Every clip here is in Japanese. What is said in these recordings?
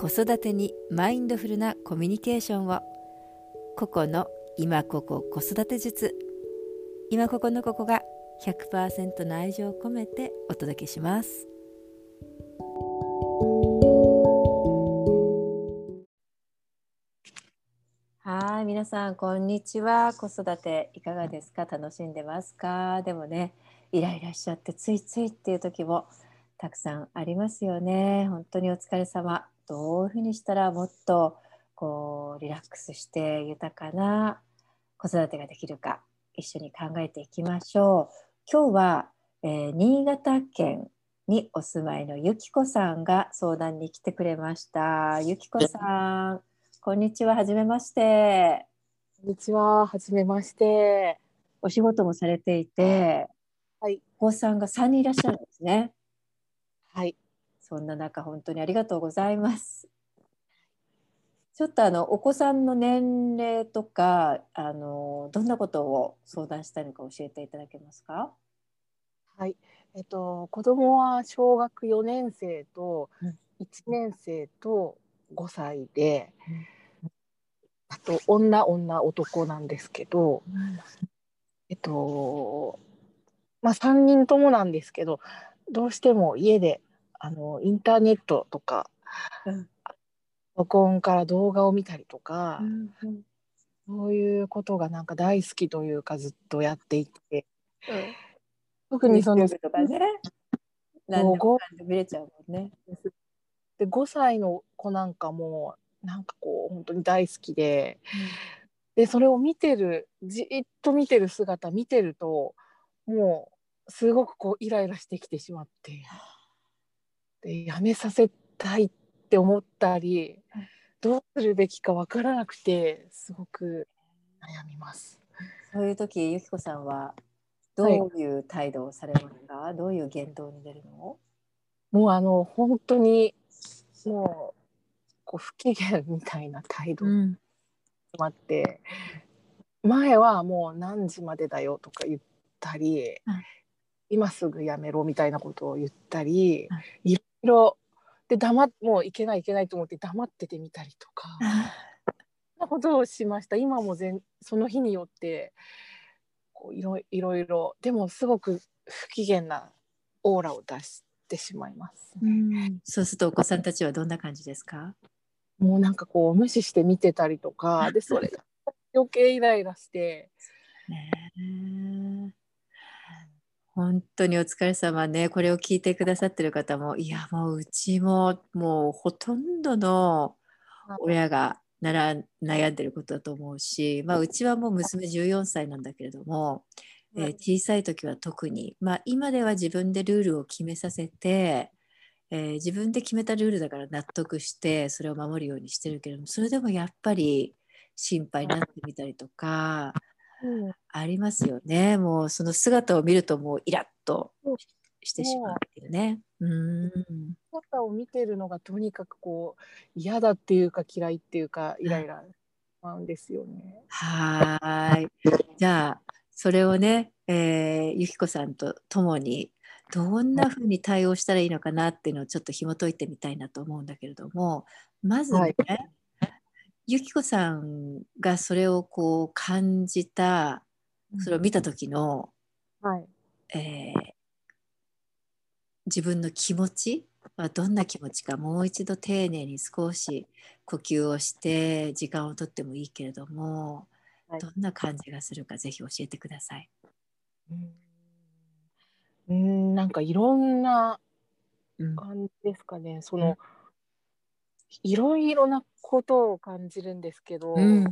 子育てにマインドフルなコミュニケーションを。個々の今ここ子育て術。今ここのここが100%の愛情を込めてお届けします。はい皆さんこんにちは。子育ていかがですか？楽しんでますか？でもねイライラしちゃってついついっていう時もたくさんありますよね。本当にお疲れ様。どういうふうにしたらもっとこうリラックスして豊かな子育てができるか一緒に考えていきましょう。今日は、えー、新潟県にお住まいのゆきこさんが相談に来てくれました。ゆきこさん、こんにちは。はじめまして。こんにちは。はじめまして。お仕事もされていて、はい。お子さんが3人いらっしゃるんですね。はい。そんな中本当にありがとうございます。ちょっとあのお子さんの年齢とかあのどんなことを相談したいのか教えていただけますか？はい、えっと子供は小学4年生と1年生と5歳で、うん、あと女女男なんですけど、うん、えっとまあ3人ともなんですけどどうしても家であのインターネットとか、うん、録音から動画を見たりとか、うんうん、そういうことがなんか大好きというかずっとやっていて、うん、特にそのとかね。何でも見れちゃうもんね。で5歳の子なんかもなんかこう本当に大好きで、うん、でそれを見てるじっと見てる姿見てるともうすごくこうイライラしてきてしまって。でやめさせたいって思ったり、どうするべきか分からなくてすごく悩みます。そういう時ゆきこさんはどういう態度をされますか、はい、どういう言動に出るの？もうあの本当にもうこう不機嫌みたいな態度。になって、うん、前はもう何時までだよとか言ったり、うん、今すぐやめろみたいなことを言ったり、うん、い。ろで黙もういけないいけないと思って黙っててみたりとか。なことをしました。今も全その日によってこういろいろいろでもすごく不機嫌なオーラを出してしまいます、ね、うそうするとお子さんたちはどんな感じですか？もうなんかこう無視して見てたりとか。でそれが余計イライラして。ね本当にお疲れ様ね。これを聞いてくださってる方も、いや、もううちももうほとんどの親がなら悩んでることだと思うし、まあ、うちはもう娘14歳なんだけれども、えー、小さい時は特に、まあ、今では自分でルールを決めさせて、えー、自分で決めたルールだから納得してそれを守るようにしてるけれどもそれでもやっぱり心配になってみたりとかありますよね。もうその姿を見るともうイラッとしてしまうっていうね。うん姿を見てるのがとにかくこう嫌だっていうか嫌いっていうかイライラなんですよね。はい。じゃあそれをね、えー、ゆきこさんと共にどんなふうに対応したらいいのかなっていうのをちょっと紐解いてみたいなと思うんだけれどもまずね、はいゆきこさんがそれをこう感じたそれを見た時の、はい。えー、自分の気持ちはどんな気持ちかもう一度丁寧に少し呼吸をして時間をとってもいいけれども、はい、どんな感じがするかぜひ教えてください。うん。なんかいろんな感じですかね、うん、その、いろいろなことを感じるんですけど、うん、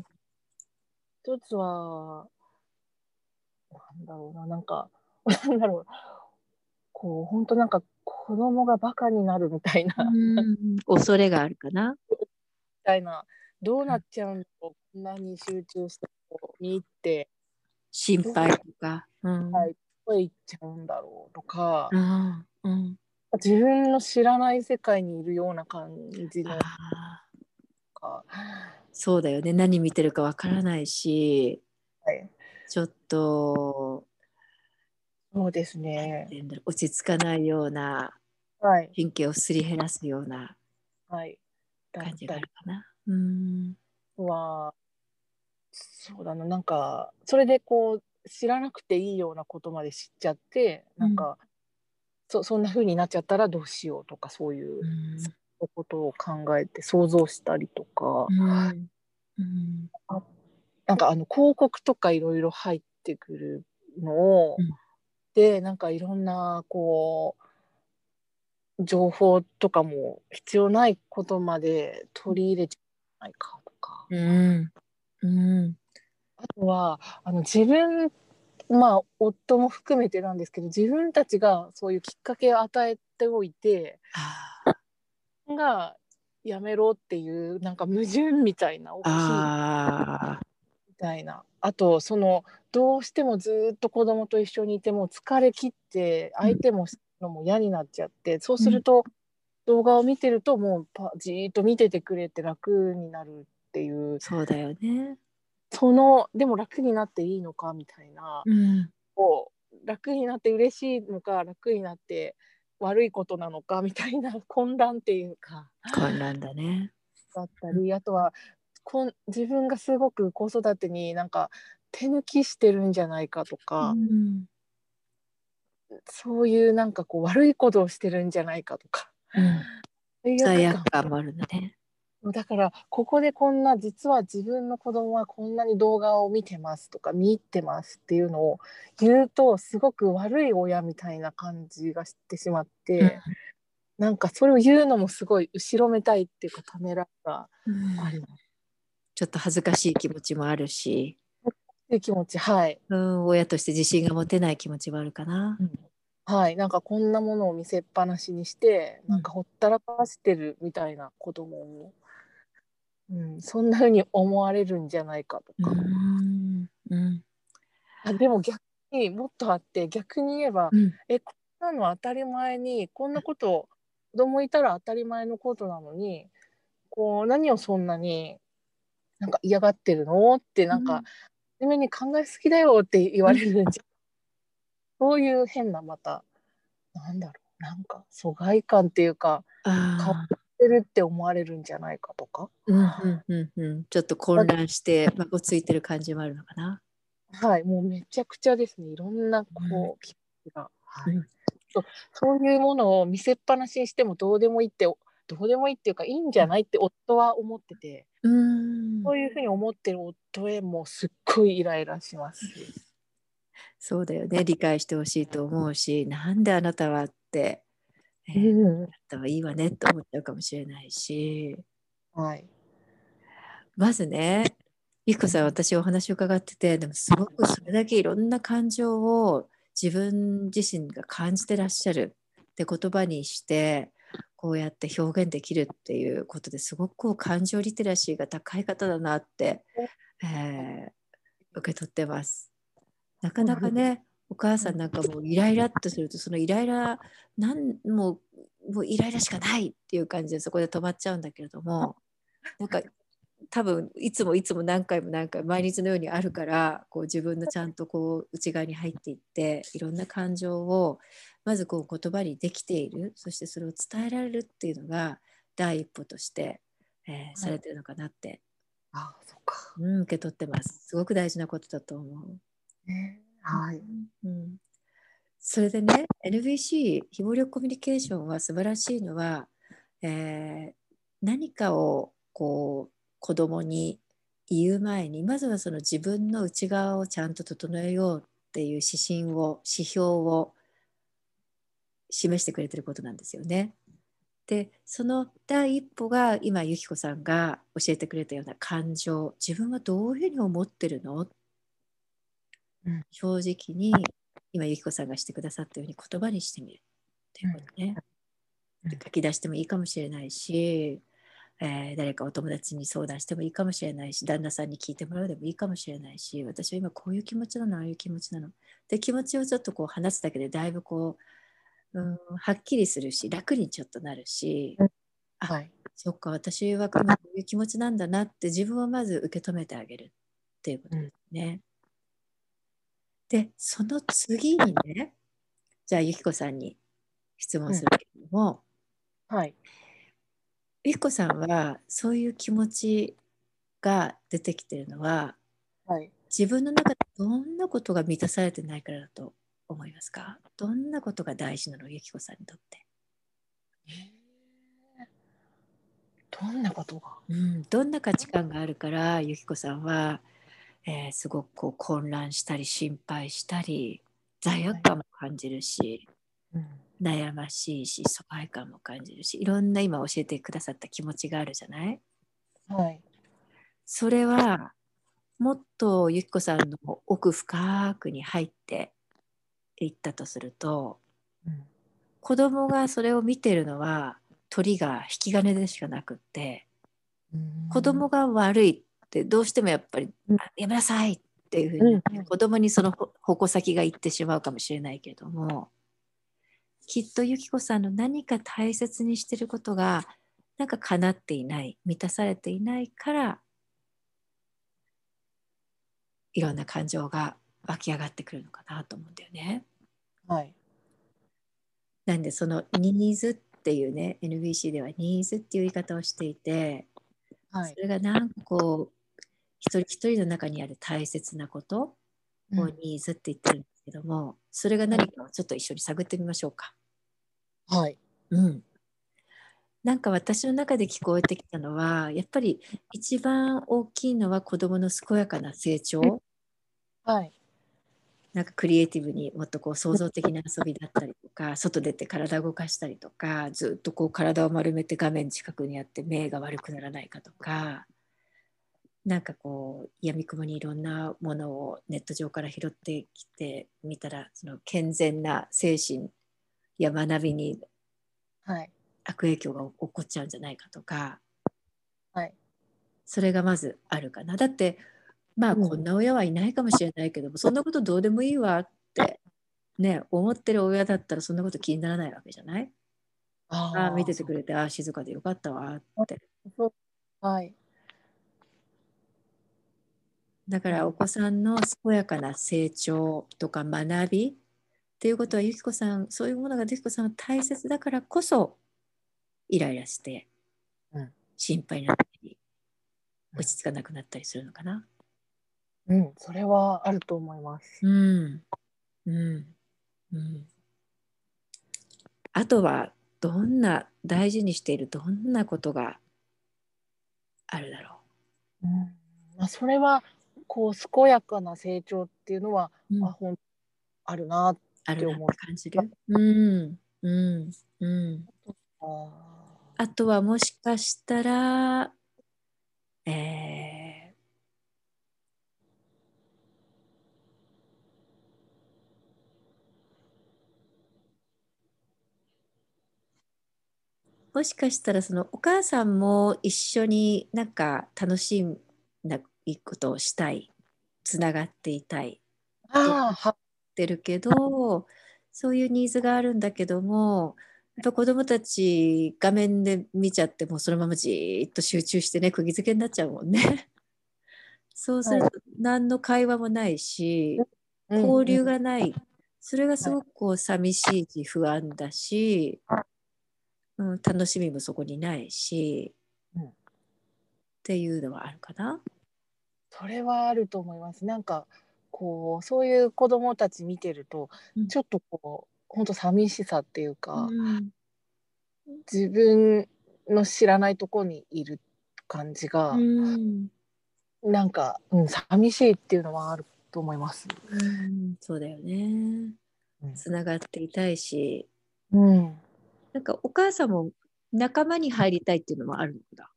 一つはなんだろうななんか なんだろう。こう本当なんか子供がバカになるみたいな。恐れがあるかな。みたいな。どうなっちゃうんだろう、こんなに集中して見入って。心配とか、うん、はい、どこへ行っちゃうんだろうとか、うんうん、自分の知らない世界にいるような感じのか。そうだよね。何見てるかわからないし、はい、ちょっと。そうですね。落ち着かないような、はい、神経をすり減らすような、はい、感じがあるかな。うん。はそうだな。なんかそれでこう知らなくていいようなことまで知っちゃってなんか、うん、そそんな風になっちゃったらどうしようとかそういう、うん、ことを考えて想像したりとか、うん。うん、なんかあの広告とかいろいろ入ってくるのを、うん、でなんかいろんなこう情報とかも必要ないことまで取り入れちゃないかとか。うん。うん、あとはあの自分まあ夫も含めてなんですけど自分たちがそういうきっかけを与えておいてがやめろっていうなんか矛盾みたいな大きいみたいな。あとそのどうしてもずっと子供と一緒にいても疲れ切って相手ものも嫌になっちゃって、うん、そうすると動画を見てるともうパじーっと見ててくれて楽になるっていう。そうだよね。そのでも楽になっていいのかみたいな、うん、こう楽になって嬉しいのか楽になって悪いことなのかみたいな 混乱っていうか。混乱だね。だったりあとはこん自分がすごく子育てになんか手抜きしてるんじゃないかとか、うん、そういうなんかこう悪いことをしてるんじゃないかとか、うん、罪悪感もあるんだね。だからここでこんな実は自分の子供はこんなに動画を見てますとか見入ってますっていうのを言うとすごく悪い親みたいな感じがしてしまって、うん、なんかそれを言うのもすごい後ろめたいっていうかためらがあります、うん、ちょっと恥ずかしい気持ちもあるし。い気持ちはい、うん、親として自信が持てない気持ちはあるかな、うん。はい、なんかこんなものを見せっぱなしにして、なんかほったらかしてるみたいな子供をうん、そんなふうに思われるんじゃないかとか。うん。うん、あでも逆にもっとあって逆に言えば、うん、えこんなの当たり前にこんなこと子供いたら当たり前のことなのにこう何をそんなになんか嫌がってるのってなんか、初めに考えすぎだよって言われるんじゃ、そういう変なまたなんだろうなんか疎外感っていうか変わってるって思われるんじゃないかとか、うんうんうんうん、ちょっと混乱してまごついてる感じもあるのかな。はいもうめちゃくちゃですね。いろんなこう気持ちが、はい、そういうものを見せっぱなしにしてもどうでもいいってどうでもいいっていうかいいんじゃないって夫は思ってて、うん、そういうふうに思ってる夫へもすっごいイライラします。そうだよね。理解してほしいと思うしなんであなたはってえー、だったはいいわねと思っちゃうかもしれないし、はい、まずねゆきこさん私お話を伺っててでもすごくそれだけいろんな感情を自分自身が感じてらっしゃるって言葉にしてこうやって表現できるっていうことですごくこう感情リテラシーが高い方だなって、えー、受け取ってます。なかなかね、お母さんなんかもうイライラっとするとそのイライラなんもうもうイライラしかないっていう感じでそこで止まっちゃうんだけれどもなんか多分いつもいつも何回も何回毎日のようにあるからこう自分のちゃんとこう内側に入っていっていろんな感情をまずこう言葉にできている。そしてそれを伝えられるっていうのが第一歩として、えー、されてるのかなって、あそうか、うん、受け取ってます。すごく大事なことだと思う。ねはい、うん、それでね NVC 非暴力コミュニケーションは素晴らしいのは、えー、何かをこう子供に言う前にまずはその自分の内側をちゃんと整えようっていう指針を指標を示してくれてることなんですよね。でその第一歩が今由紀子さんが教えてくれたような感情。自分はどういうふうに思ってるの正直に今ゆきこさんがしてくださったように言葉にしてみる。っていうことね、うん、書き出してもいいかもしれないし、えー、誰かお友達に相談してもいいかもしれないし旦那さんに聞いてもらうでもいいかもしれないし私は今こういう気持ちなのああいう気持ちなの。で気持ちをちょっとこう話すだけでだいぶこう、うん、はっきりするし楽にちょっとなるし、うん、あ、はい、そっか私はこういう気持ちなんだなって自分をまず受け止めてあげるっていうことですね。で、その次にね、じゃあ、ゆきこさんに質問するけれども、はい。ゆきこさんはそういう気持ちが出てきてるのは、はい、自分の中でどんなことが満たされてないからだと思いますか？どんなことが大事なのゆきこさんにとって？どんなことが、うん、どんな価値観があるからゆきこさんは、えー、すごくこう混乱したり心配したり罪悪感も感じるし、はいうん、悩ましいし疎外感も感じるしいろんな今教えてくださった気持ちがあるじゃない？はい。それはもっとゆきこさんの奥深くに入っていったとすると、うん、子供がそれを見てるのは鳥が引き金でしかなくって、うん、子供が悪いってどうしてもやっぱり、うん、やめなさいっていうふうに、うん、子供にその矛先がいってしまうかもしれないけどもきっとゆきこさんの何か大切にしてることがなんか叶っていない満たされていないからいろんな感情が湧き上がってくるのかなと思うんだよね。はい、なんでそのニーズっていうね NBC ではニーズっていう言い方をしていて、はい、それがなんかこう一人一人の中にある大切なことをニーズって言ってるんですけども、うん、それが何かをちょっと一緒に探ってみましょうか。はい。うん。なんか私の中で聞こえてきたのはやっぱり一番大きいのは子どもの健やかな成長、はい、なんかクリエイティブにもっとこう創造的な遊びだったりとか外出て体を動かしたりとかずっとこう体を丸めて画面近くにあって目が悪くならないかとかなんかこうやみくもにいろんなものをネット上から拾ってきてみたらその健全な精神や学びに悪影響が起こっちゃうんじゃないかとか、はい、それがまずあるかな。だってまあこんな親はいないかもしれないけども、うん、そんなことどうでもいいわってね思ってる親だったらそんなこと気にならないわけじゃない？ああ見ててくれてああ静かでよかったわって。はいだからお子さんの健やかな成長とか学びっていうことはゆきこさんそういうものがゆきこさんは大切だからこそイライラして心配になったり落ち着かなくなったりするのかな。うん、それはあると思います。うん。うん。うん。あとは、どんな、大事にしているどんなことがあるだろう。うんまあ、それは、こう、健やかな成長っていうのは、うん、あほんあるなって思う。感じる？うん。うん。うん。あとは、もしかしたら、えーもしかしたらそのお母さんも一緒になんか楽しいことをしたいつながっていたいってるけどそういうニーズがあるんだけどもやっぱ子どもたち画面で見ちゃってもそのままじっと集中してね釘付けになっちゃうもんね。そうすると何の会話もないし、交流がない、それがすごくこう寂しいし不安だし、うん、楽しみもそこにないし、うん、っていうのはあるかな。それはあると思います。なんかこうそういう子供たち見てると、うん、ちょっとこう本当寂しさっていうか、うん、自分の知らないとこにいる感じが、うん、なんか、うん、寂しいっていうのはあると思います。うん、そうだよね。つながっていたいし、うん、なんかお母さんも仲間に入りたいっていうのもあるんだ。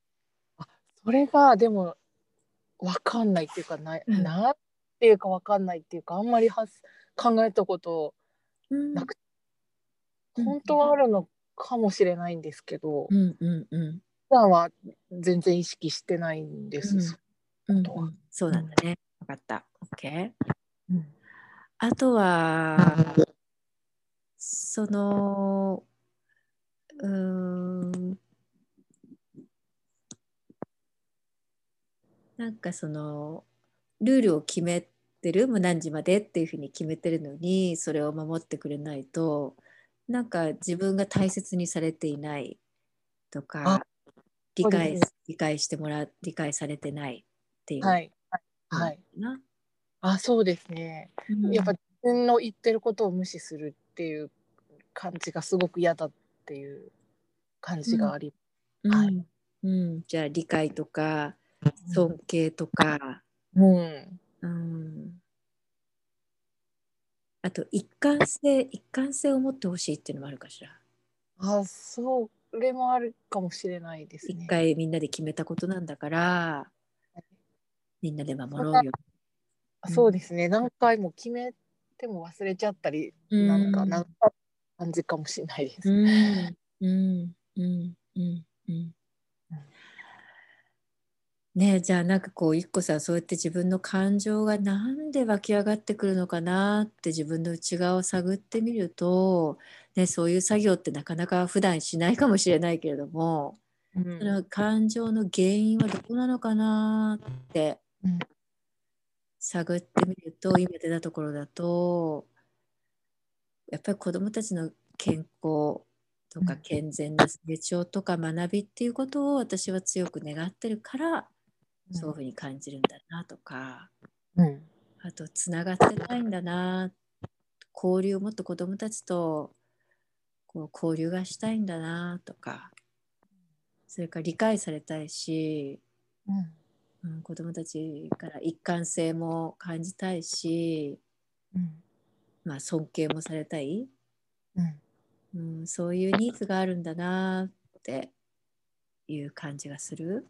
あそれがでも分かんないっていうかな,、うん、なっていうか分かんないっていうかあんまりは考えたことなくて、うん、本当はあるのかもしれないんですけど、うんうんうん、普段は全然意識してないんです。うん、そうなんだね。分かった。OK。うん、あとは、そのうんなんかそのルールを決めてるもう何時までっていうふうに決めてるのにそれを守ってくれないとなんか自分が大切にされていないとか理解理解してもら理解されてないっていう。はい。はい。あ、そうですね。うん、やっぱ自分の言ってることを無視するっていう感じがすごく嫌だっていう感じがあり、うん、はい。うん、じゃあ理解とか尊敬とか、うん、うん、あと一貫性一貫性を持ってほしいっていうのもあるかしら。あそれもあるかもしれないですね。一回みんなで決めたことなんだから、みんなで守ろうよ。そうですね、何回も決めても忘れちゃったり、うん、なん。かなんか感じかもしれないです。うんうん。うん。うん。うんねじゃあなんかこう一個さそうやって自分の感情がなんで湧き上がってくるのかなって自分の内側を探ってみると、ね、そういう作業ってなかなか普段しないかもしれないけれども、うん、その感情の原因はどこなのかなって探ってみると今出たところだとやっぱり子どもたちの健康とか健全な成長とか学びっていうことを私は強く願ってるからそういうふうに感じるんだなとか、うん、あとつながってたいんだな交流をもっと子どもたちとこう交流がしたいんだなとかそれから理解されたいし、うん、うん、子どもたちから一貫性も感じたいし、うん、まあ、尊敬もされたい、うん、うん、そういうニーズがあるんだなっていう感じがする。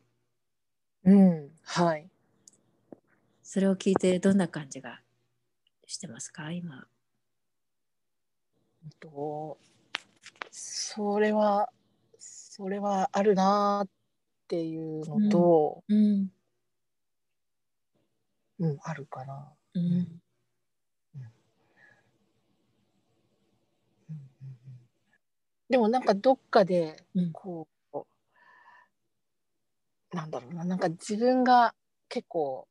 うん、はい。それを聞いてどんな感じがしてますか？今。とそれはそれはあるなっていうのと、うん、うん、あるかな。うん、でもなんかどっかでこう、なんだろうな。なんか自分が結構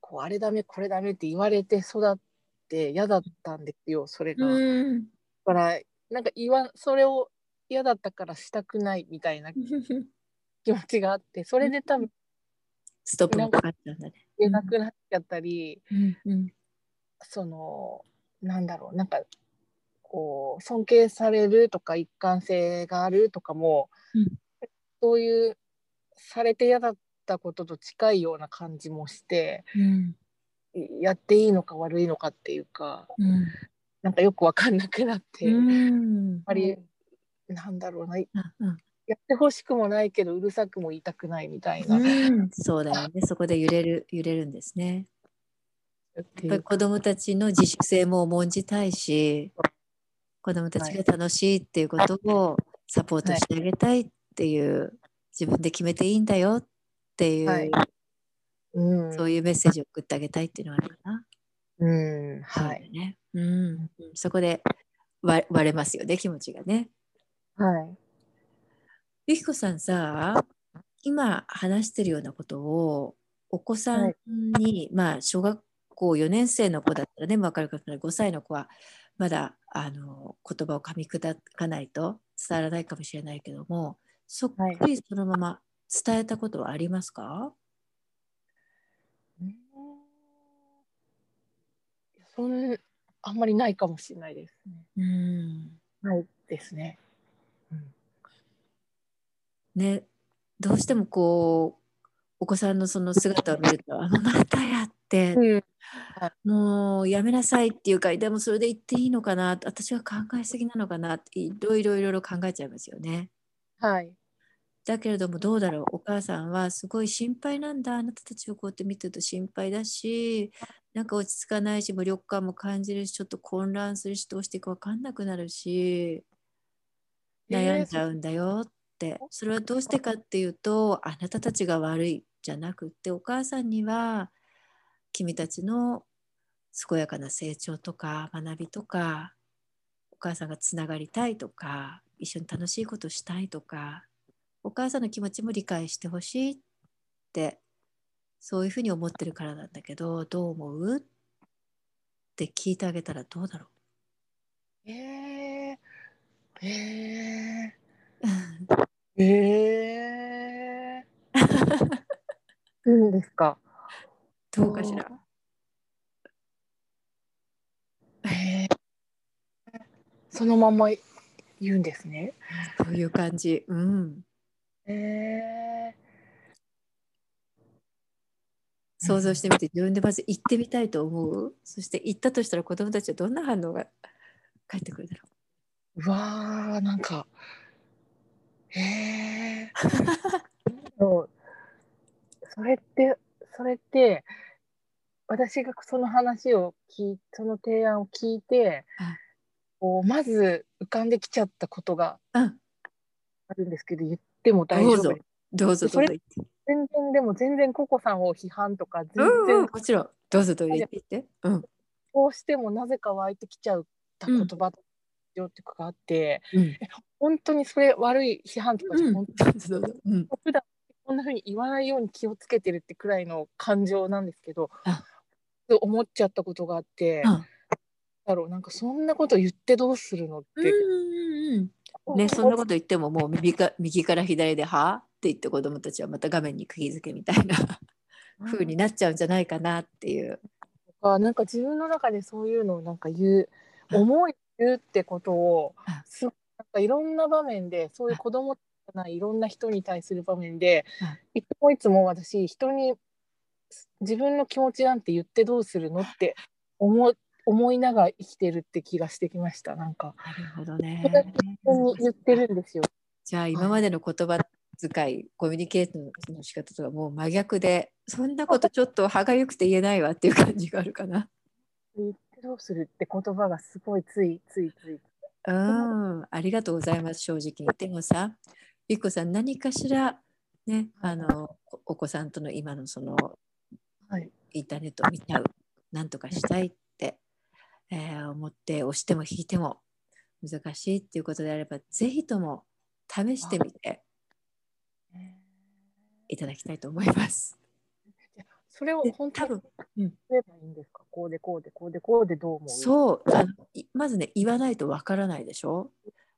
こうあれダメこれダメって言われて育って嫌だったんですよそれが。うん、だからなんか言わそれを嫌だったからしたくないみたいな気持ちがあってそれで多分ストップがかかったんだね。言えなくなっちゃったり、うん。うん、そのなんだろうなんかこう尊敬されるとか一貫性があるとかも、うん、そういうされて嫌だったことと近いような感じもして、うん、やっていいのか悪いのかっていうか、うん、なんかよく分かんなくなって、うん、やっぱりなんだろうな、うんやってほしくもないけどうるさくも言いたくないみたいな、うん、そうだよね。そこで揺れる揺れるんですね。やっぱり子どもたちの自主性も重んじたいし子どもたちが楽しいっていうことをサポートしてあげたいっていう自分で決めていいんだよっていう、はいうん、そういうメッセージを送ってあげたいっていうのはあるかな。うん、はい。ね、うん、そこで割れますよね、気持ちがね。はい。ゆきこさんさ、今話してるようなことをお子さんに、はい、まあ小学校4年生の子だったらね、分かるかもしれない5歳の子はまだあの言葉を噛み砕かないと伝わらないかもしれないけどもそっくりそのまま伝えたことはありますか、はい、そんあんまりないかもしれないですね。うん、ないですね。うん、ねどうしてもこうお子さんのその姿を見ると「あのまたや」って、うん、もうやめなさいっていうかでもそれで言っていいのかな私は考えすぎなのかなっていろいろいろいろ考えちゃいますよね。はい。だけれどもどうだろう。お母さんはすごい心配なんだ。あなたたちをこうやって見てると心配だしなんか落ち着かないし無力感も感じるしちょっと混乱するしどうしていくか分かんなくなるし悩んじゃうんだよって、それはどうしてかっていうとあなたたちが悪いじゃなくってお母さんには君たちの健やかな成長とか学びとかお母さんがつながりたいとか一緒に楽しいことしたいとかお母さんの気持ちも理解してほしいってそういうふうに思ってるからなんだけどどう思うって聞いてあげたらどうだろう？えー、えー、えー、うんですか？どうかしら？へえ。そのまま言うんですね。そういう感じ。うん。へえ。想像してみて、自分でまず行ってみたいと思う？そして行ったとしたら子供たちはどんな反応が返ってくるだろう？うわーなんか。へえ。それってそれって私がその話を聞いその提案を聞いて、こうまず浮かんできちゃったことがあるんですけど、言っても大丈夫どうぞ。どうぞ全然でも全然ココさんを批判とか全然、うん、もちろん。どうぞどうぞ言って言って、うん、こうしてもなぜか湧いてきちゃった言葉よってかがあって、うん、本当にそれ悪い批判とかじゃ本当に、うん、普段こんなふうに言わないように気をつけてるってくらいの感情なんですけど、と思っちゃったことがあって、だろう。なんかそんなこと言ってどうするのって。うんね、そんなこと言ってももう右か右から左で「はあ?」って言って子どもたちはまた画面に釘付けみたいな風になっちゃうんじゃないかなっていう。あなんか自分の中でそういうのをなんか言う思い言うってことをすなんかいろんな場面でそういう子供ないいろんな人に対する場面でいつもいつも私人に自分の気持ちなんて言ってどうするのって思思いながら生きてるって気がしてきましたなんか。なるほどね。に言ってるんですよ。じゃあ今までの言葉遣い、コミュニケーションの仕方とかもう真逆でそんなことちょっと歯がゆくて言えないわっていう感じがあるかな。言ってどうするって言葉がすごいついついつい。うん、ありがとうございます正直に。でもさ、ゆっこさん何かしらね、あのお子さんとの今のその、はい、インターネットを見ちゃう、なんとかしたいって、えー、思って押しても引いても難しいっていうことであれば、ぜひとも試してみていただきたいと思います。それを本当多分、うん、言えばいいんですか？こうでこうでこうでこうでどう思う？そうあのまずね言わないとわからないでしょ？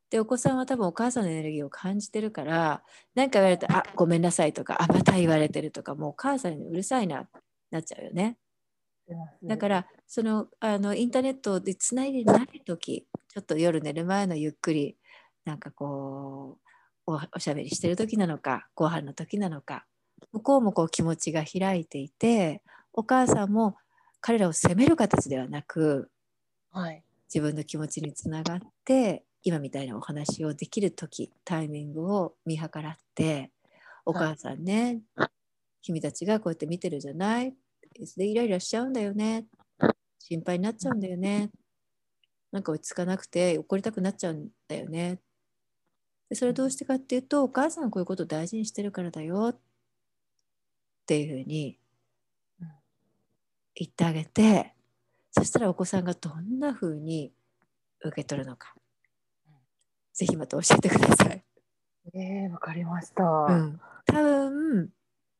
でお子さんは多分お母さんのエネルギーを感じてるから何か言われて「あごめんなさい」とか「あまた言われてる」とかもうお母さんにうるさいななっちゃうよね。だからそのあのインターネットでつないでない時ちょっと夜寝る前のゆっくりなんかこうおおしゃべりしてる時なのか ご飯の時なのか向こうもこう気持ちが開いていてお母さんも彼らを責める形ではなく、はい、自分の気持ちにつながって今みたいなお話をできる時タイミングを見計らってお母さんね、はい、君たちがこうやって見てるじゃない。でイライラしちゃうんだよね心配になっちゃうんだよね。なんか落ち着かなくて怒りたくなっちゃうんだよね。でそれどうしてかっていうとお母さんはこういうことを大事にしてるからだよ。っていうふうに言ってあげてそしたらお子さんがどんなふうに受け取るのか、ぜひまた教えてください。えー、わかりました。うん、多分、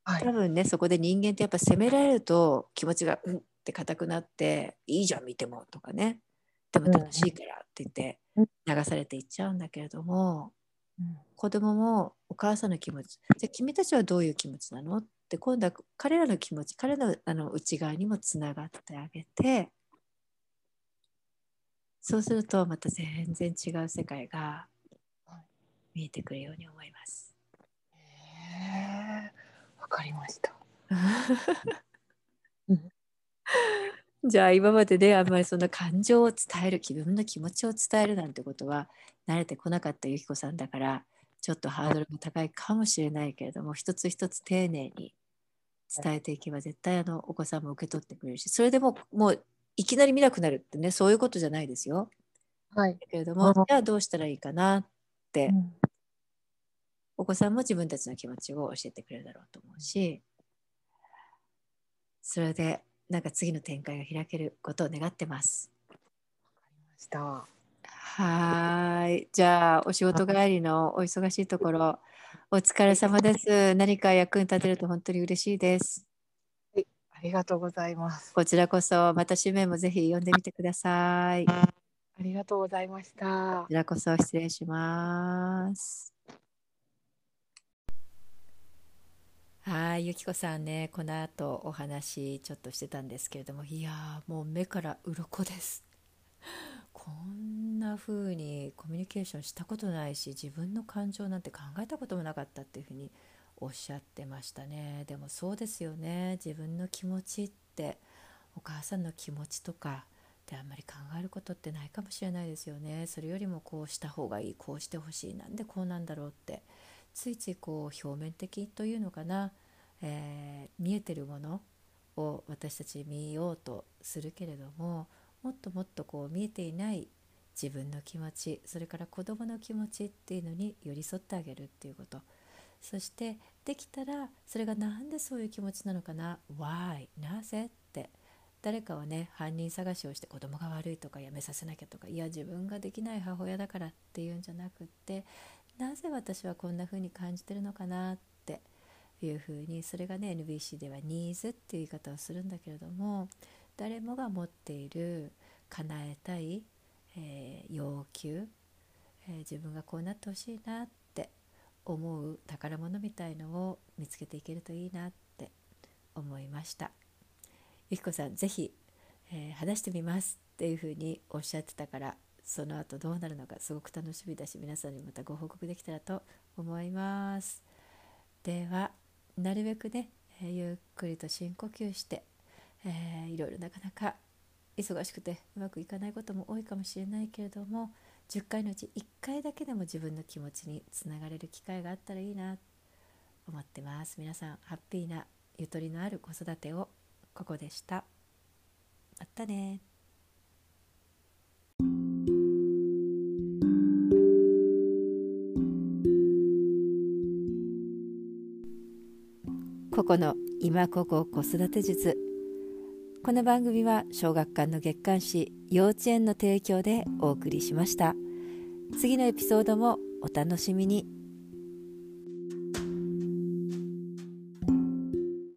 はい、多分ねそこで人間ってやっぱ責められると気持ちがうんって硬くなっていいじゃん見てもとかね。でも楽しいからって言って流されていっちゃうんだけれども、うん、子供もお母さんの気持ちじゃあ君たちはどういう気持ちなのって今度は彼らの気持ち彼のあの内側にもつながってあげてそうするとまた全然違う世界が見えてくるように思います。へわかりました。じゃあ今までで、ね、あんまりそんな感情を伝える自分の気持ちを伝えるなんてことは慣れてこなかったゆきこさんだからちょっとハードルが高いかもしれないけれども一つ一つ丁寧に伝えていけば絶対あのお子さんも受け取ってくれるしそれでももういきなり見なくなるってねそういうことじゃないですよ。はい、だけれども、じゃあどうしたらいいかなって、うん、お子さんも自分たちの気持ちを教えてくれるだろうと思うしそれでなんか次の展開が開けることを願ってます。わかりました。はい。じゃあ、お仕事帰りのお忙しいところ、お疲れ様です。何か役に立てると本当に嬉しいです。はい、ありがとうございます。こちらこそ、また紙面もぜひ読んでみてください。ありがとうございました。こちらこそ失礼します。はいゆきこさんねこの後お話ちょっとしてたんですけれどもいやーもう目から鱗です。こんな風にコミュニケーションしたことないし自分の感情なんて考えたこともなかったっていう風におっしゃってましたね。でもそうですよね。自分の気持ちってお母さんの気持ちとかであんまり考えることってないかもしれないですよね。それよりもこうした方がいいこうしてほしいなんでこうなんだろうってついついこう表面的というのかな、えー、見えてるものを私たち見ようとするけれどももっともっとこう見えていない自分の気持ちそれから子どもの気持ちっていうのに寄り添ってあげるっていうこと。そしてできたらそれが何でそういう気持ちなのかな？Why? なぜって。誰かはね犯人探しをして子供が悪いとかやめさせなきゃとかいや自分ができない母親だからっていうんじゃなくってなぜ私はこんな風に感じてるのかなっていう風にそれがね NBC ではニーズっていう言い方をするんだけれども誰もが持っている叶えたい、えー、要求、えー、自分がこうなってほしいなって思う宝物みたいのを見つけていけるといいなって思いました。ゆきこさん是非、えー、話してみますっていうふうにおっしゃってたからその後どうなるのかすごく楽しみだし皆さんにまたご報告できたらと思います。ではなるべくね、えゆっくりと深呼吸してえー、いろいろなかなか忙しくてうまくいかないことも多いかもしれないけれども10回のうち1回だけでも自分の気持ちにつながれる機会があったらいいなと思ってます。皆さんハッピーなゆとりのある子育てをここでした。またね。この今ここ子育て術。この番組は小学館の月刊誌幼稚園の提供でお送りしました。次のエピソードもお楽しみに。